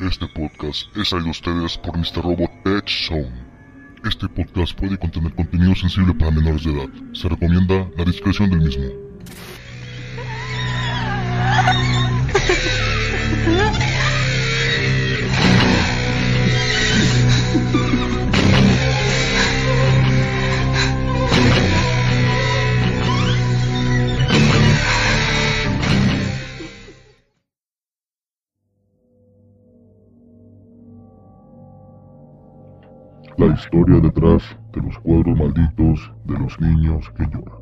Este podcast es traído a ustedes por Mr. Robot Edge Zone. Este podcast puede contener contenido sensible para menores de edad. Se recomienda la discreción del mismo. La historia detrás de los cuadros malditos de los niños que lloran.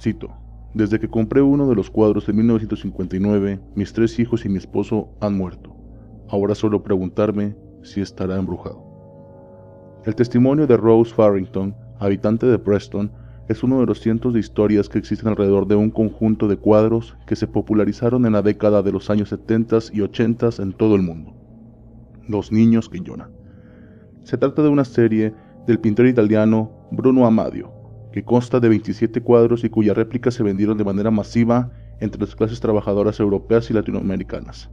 Cito. Desde que compré uno de los cuadros en 1959, mis tres hijos y mi esposo han muerto. Ahora solo preguntarme si estará embrujado. El testimonio de Rose Farrington, habitante de Preston, es uno de los cientos de historias que existen alrededor de un conjunto de cuadros que se popularizaron en la década de los años 70 y 80 en todo el mundo. Los niños que lloran. Se trata de una serie del pintor italiano Bruno Amadio, que consta de 27 cuadros y cuyas réplicas se vendieron de manera masiva entre las clases trabajadoras europeas y latinoamericanas,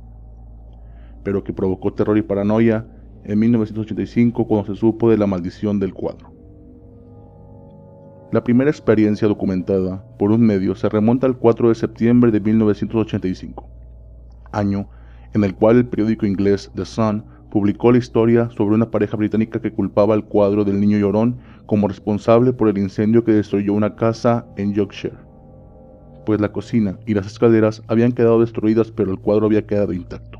pero que provocó terror y paranoia en 1985 cuando se supo de la maldición del cuadro. La primera experiencia documentada por un medio se remonta al 4 de septiembre de 1985, año en el cual el periódico inglés The Sun publicó la historia sobre una pareja británica que culpaba al cuadro del niño llorón como responsable por el incendio que destruyó una casa en Yorkshire, pues la cocina y las escaleras habían quedado destruidas pero el cuadro había quedado intacto.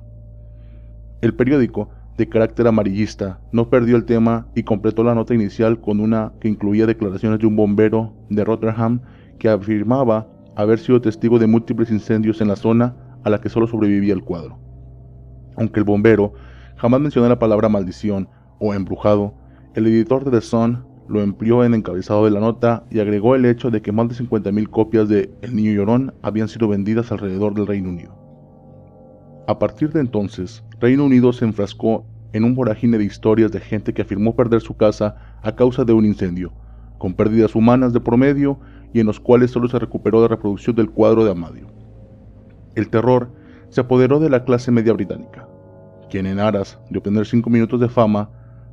El periódico, de carácter amarillista, no perdió el tema y completó la nota inicial con una que incluía declaraciones de un bombero de Rotterdam que afirmaba haber sido testigo de múltiples incendios en la zona a la que solo sobrevivía el cuadro. Aunque el bombero jamás mencionó la palabra maldición o embrujado, el editor de The Sun lo empleó en encabezado de la nota y agregó el hecho de que más de 50.000 copias de El Niño Llorón habían sido vendidas alrededor del Reino Unido. A partir de entonces, Reino Unido se enfrascó en un vorágine de historias de gente que afirmó perder su casa a causa de un incendio, con pérdidas humanas de promedio y en los cuales solo se recuperó la reproducción del cuadro de Amadio. El terror se apoderó de la clase media británica, quien en aras de obtener cinco minutos de fama,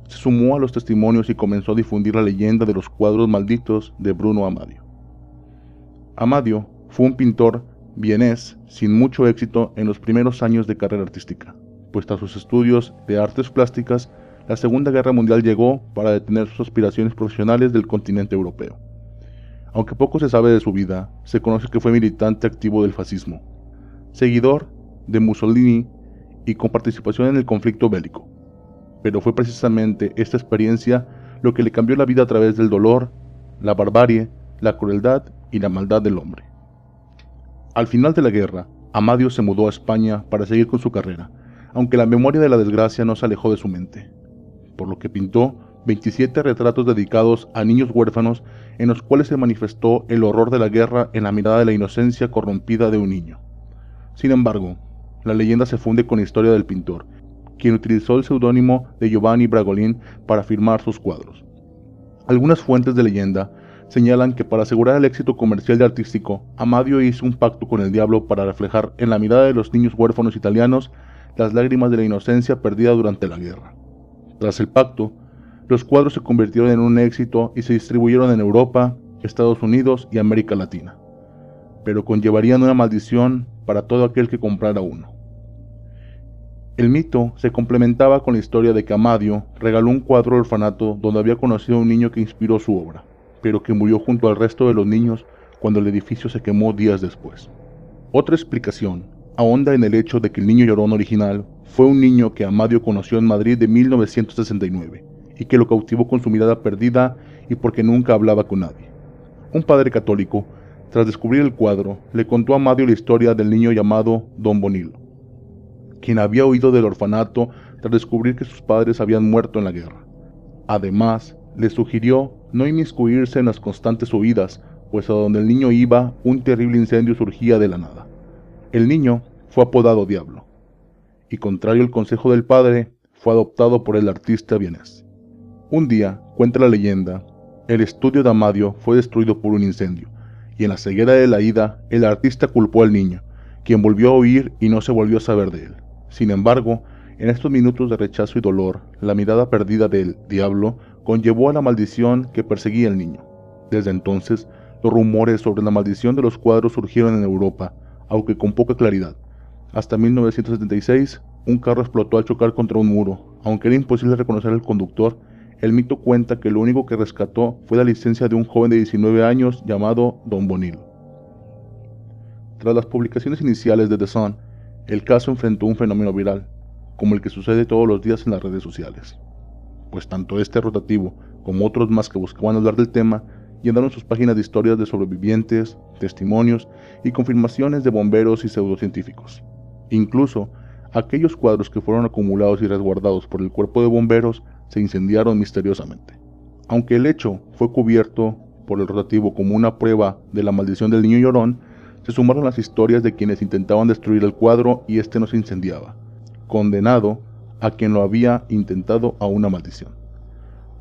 se sumó a los testimonios y comenzó a difundir la leyenda de los cuadros malditos de Bruno Amadio. Amadio fue un pintor vienés sin mucho éxito en los primeros años de carrera artística, pues tras sus estudios de artes plásticas, la Segunda Guerra Mundial llegó para detener sus aspiraciones profesionales del continente europeo. Aunque poco se sabe de su vida, se conoce que fue militante activo del fascismo, seguidor de Mussolini y con participación en el conflicto bélico. Pero fue precisamente esta experiencia lo que le cambió la vida a través del dolor, la barbarie, la crueldad y la maldad del hombre. Al final de la guerra, Amadio se mudó a España para seguir con su carrera, aunque la memoria de la desgracia no se alejó de su mente, por lo que pintó 27 retratos dedicados a niños huérfanos en los cuales se manifestó el horror de la guerra en la mirada de la inocencia corrompida de un niño. Sin embargo, la leyenda se funde con la historia del pintor, quien utilizó el seudónimo de Giovanni Bragolin para firmar sus cuadros. Algunas fuentes de leyenda señalan que para asegurar el éxito comercial y artístico, Amadio hizo un pacto con el diablo para reflejar en la mirada de los niños huérfanos italianos las lágrimas de la inocencia perdida durante la guerra. Tras el pacto, los cuadros se convirtieron en un éxito y se distribuyeron en Europa, Estados Unidos y América Latina, pero conllevarían una maldición para todo aquel que comprara uno. El mito se complementaba con la historia de que Amadio regaló un cuadro al orfanato donde había conocido a un niño que inspiró su obra, pero que murió junto al resto de los niños cuando el edificio se quemó días después. Otra explicación ahonda en el hecho de que el niño llorón original fue un niño que Amadio conoció en Madrid de 1969 y que lo cautivó con su mirada perdida y porque nunca hablaba con nadie. Un padre católico, tras descubrir el cuadro, le contó a Amadio la historia del niño llamado Don Bonilo quien había huido del orfanato tras descubrir que sus padres habían muerto en la guerra. Además, le sugirió no inmiscuirse en las constantes huidas, pues a donde el niño iba, un terrible incendio surgía de la nada. El niño fue apodado Diablo, y contrario al consejo del padre, fue adoptado por el artista vienés. Un día, cuenta la leyenda, el estudio de Amadio fue destruido por un incendio, y en la ceguera de la ida, el artista culpó al niño, quien volvió a huir y no se volvió a saber de él. Sin embargo, en estos minutos de rechazo y dolor, la mirada perdida del diablo conllevó a la maldición que perseguía al niño. Desde entonces, los rumores sobre la maldición de los cuadros surgieron en Europa, aunque con poca claridad. Hasta 1976, un carro explotó al chocar contra un muro. Aunque era imposible reconocer al conductor, el mito cuenta que lo único que rescató fue la licencia de un joven de 19 años llamado Don Bonil. Tras las publicaciones iniciales de The Sun, el caso enfrentó un fenómeno viral, como el que sucede todos los días en las redes sociales. Pues tanto este rotativo como otros más que buscaban hablar del tema llenaron sus páginas de historias de sobrevivientes, testimonios y confirmaciones de bomberos y pseudocientíficos. Incluso aquellos cuadros que fueron acumulados y resguardados por el cuerpo de bomberos se incendiaron misteriosamente. Aunque el hecho fue cubierto por el rotativo como una prueba de la maldición del niño llorón, se sumaron las historias de quienes intentaban destruir el cuadro y este no se incendiaba, condenado a quien lo había intentado a una maldición.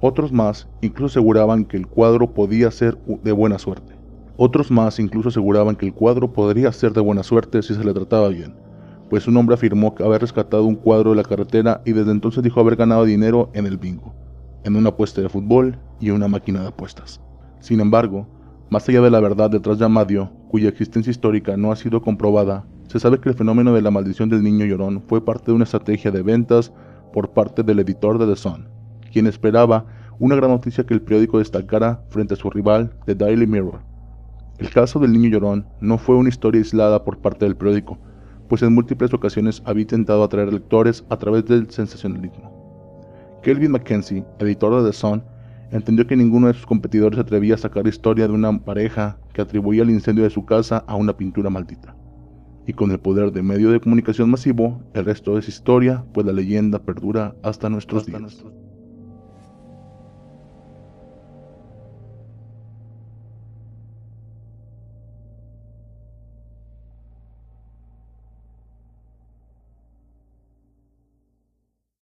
Otros más incluso aseguraban que el cuadro podía ser de buena suerte. Otros más incluso aseguraban que el cuadro podría ser de buena suerte si se le trataba bien, pues un hombre afirmó haber rescatado un cuadro de la carretera y desde entonces dijo haber ganado dinero en el bingo, en una apuesta de fútbol y en una máquina de apuestas. Sin embargo, más allá de la verdad detrás de Amadio, cuya existencia histórica no ha sido comprobada, se sabe que el fenómeno de la maldición del niño llorón fue parte de una estrategia de ventas por parte del editor de The Sun, quien esperaba una gran noticia que el periódico destacara frente a su rival, The Daily Mirror. El caso del niño llorón no fue una historia aislada por parte del periódico, pues en múltiples ocasiones había intentado atraer lectores a través del sensacionalismo. Kelvin Mackenzie, editor de The Sun, entendió que ninguno de sus competidores atrevía a sacar historia de una pareja que atribuía el incendio de su casa a una pintura maldita. Y con el poder de medio de comunicación masivo, el resto es historia, pues la leyenda perdura hasta nuestros días.